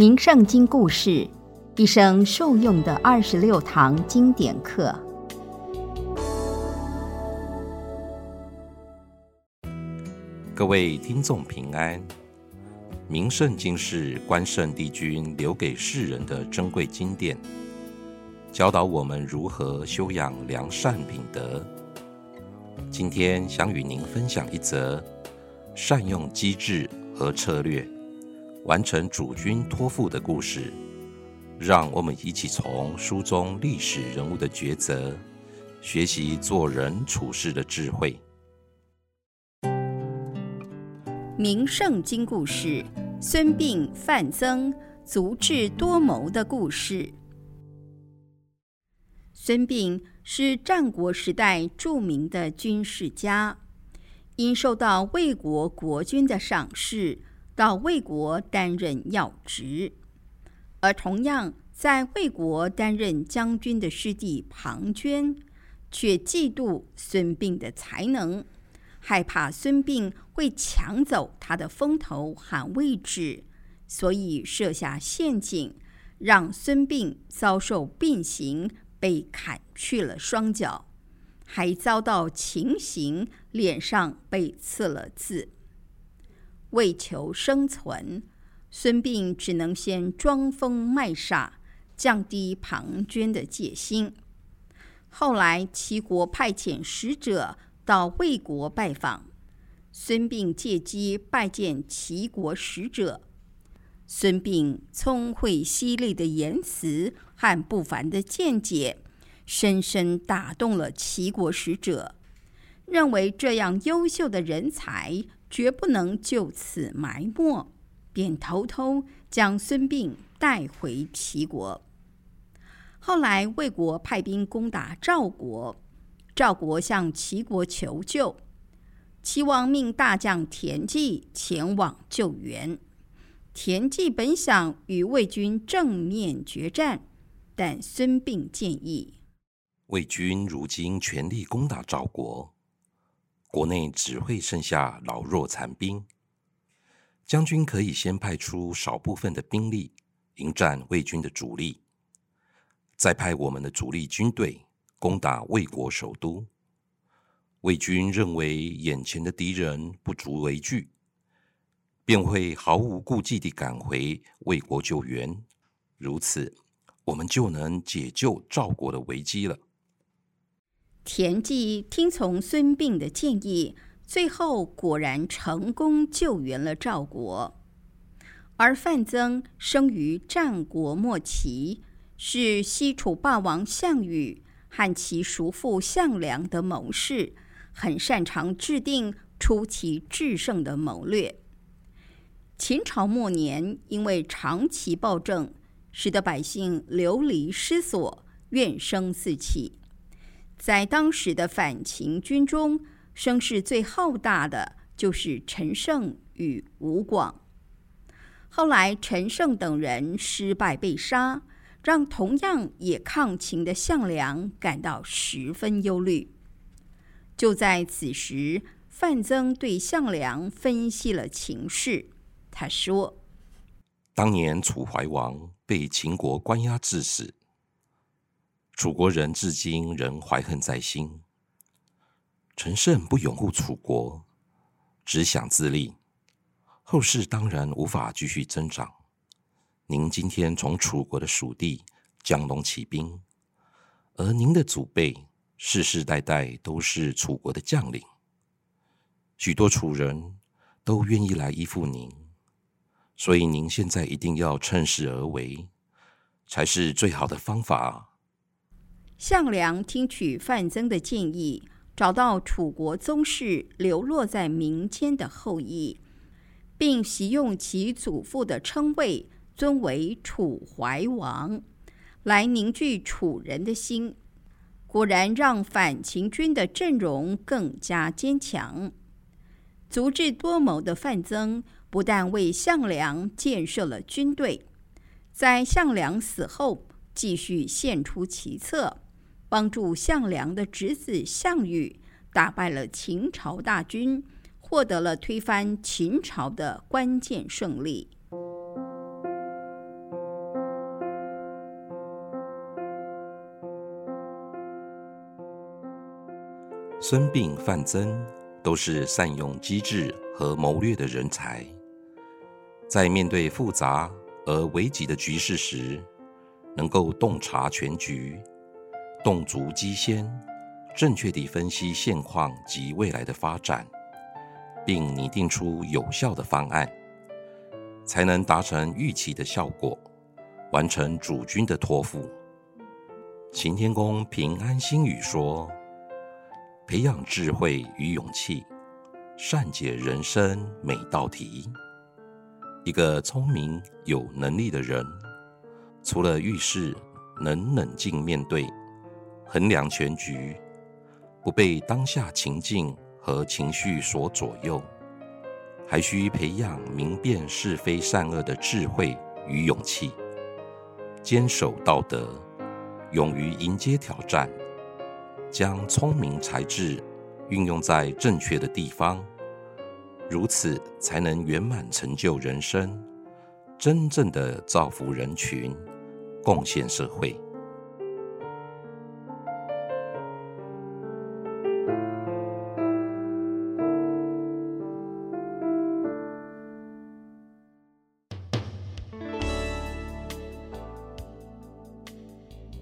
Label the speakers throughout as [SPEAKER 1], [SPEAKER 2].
[SPEAKER 1] 名圣经故事，一生受用的二十六堂经典课。
[SPEAKER 2] 各位听众平安。名圣经是关圣帝君留给世人的珍贵经典，教导我们如何修养良善品德。今天想与您分享一则善用机制和策略。完成主君托付的故事，让我们一起从书中历史人物的抉择，学习做人处事的智慧。
[SPEAKER 1] 名圣经故事：孙膑、范增足智多谋的故事。孙膑是战国时代著名的军事家，因受到魏国国君的赏识。到魏国担任要职，而同样在魏国担任将军的师弟庞涓，却嫉妒孙膑的才能，害怕孙膑会抢走他的风头和位置，所以设下陷阱，让孙膑遭受膑刑，被砍去了双脚，还遭到情刑，脸上被刺了字。为求生存，孙膑只能先装疯卖傻，降低庞涓的戒心。后来齐国派遣使者到魏国拜访，孙膑借机拜见齐国使者。孙膑聪慧犀利的言辞和不凡的见解，深深打动了齐国使者，认为这样优秀的人才。绝不能就此埋没，便偷偷将孙膑带回齐国。后来魏国派兵攻打赵国，赵国向齐国求救，齐王命大将田忌前往救援。田忌本想与魏军正面决战，但孙膑建议：
[SPEAKER 2] 魏军如今全力攻打赵国。国内只会剩下老弱残兵，将军可以先派出少部分的兵力迎战魏军的主力，再派我们的主力军队攻打魏国首都。魏军认为眼前的敌人不足为惧，便会毫无顾忌地赶回魏国救援，如此我们就能解救赵国的危机了。
[SPEAKER 1] 田忌听从孙膑的建议，最后果然成功救援了赵国。而范增生于战国末期，是西楚霸王项羽和其叔父项梁的谋士，很擅长制定出奇制胜的谋略。秦朝末年，因为长期暴政，使得百姓流离失所，怨声四起。在当时的反秦军中，声势最浩大的就是陈胜与吴广。后来，陈胜等人失败被杀，让同样也抗秦的项梁感到十分忧虑。就在此时，范增对项梁分析了情势。他说：“
[SPEAKER 2] 当年楚怀王被秦国关押致死。”楚国人至今仍怀恨在心。陈胜不拥护楚国，只想自立，后世当然无法继续增长。您今天从楚国的属地江东起兵，而您的祖辈世世代代都是楚国的将领，许多楚人都愿意来依附您，所以您现在一定要趁势而为，才是最好的方法。
[SPEAKER 1] 项梁听取范增的建议，找到楚国宗室流落在民间的后裔，并习用其祖父的称谓，尊为楚怀王，来凝聚楚人的心。果然让反秦军的阵容更加坚强。足智多谋的范增不但为项梁建设了军队，在项梁死后，继续献出奇策。帮助项梁的侄子项羽打败了秦朝大军获得了推翻秦朝的关键胜利。
[SPEAKER 2] 孙膑范增都是善用机智和谋略的人才。在面对复杂而危急的局势时能够洞察全局动足机先，正确地分析现况及未来的发展，并拟定出有效的方案，才能达成预期的效果，完成主君的托付。秦天公平安心语说：“培养智慧与勇气，善解人生每道题。一个聪明有能力的人，除了遇事能冷静面对、衡量全局，不被当下情境和情绪所左右，还需培养明辨是非善恶的智慧与勇气，坚守道德。”勇于迎接挑战，将聪明才智运用在正确的地方，如此才能圆满成就人生，真正的造福人群，贡献社会。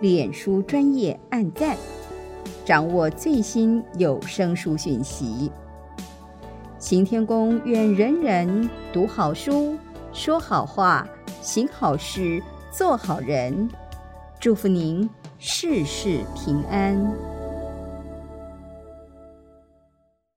[SPEAKER 1] 脸书专业按赞，掌握最新有声书讯息。行天宫愿人人读好书，说好话，行好事，做好人。祝福您事事平安。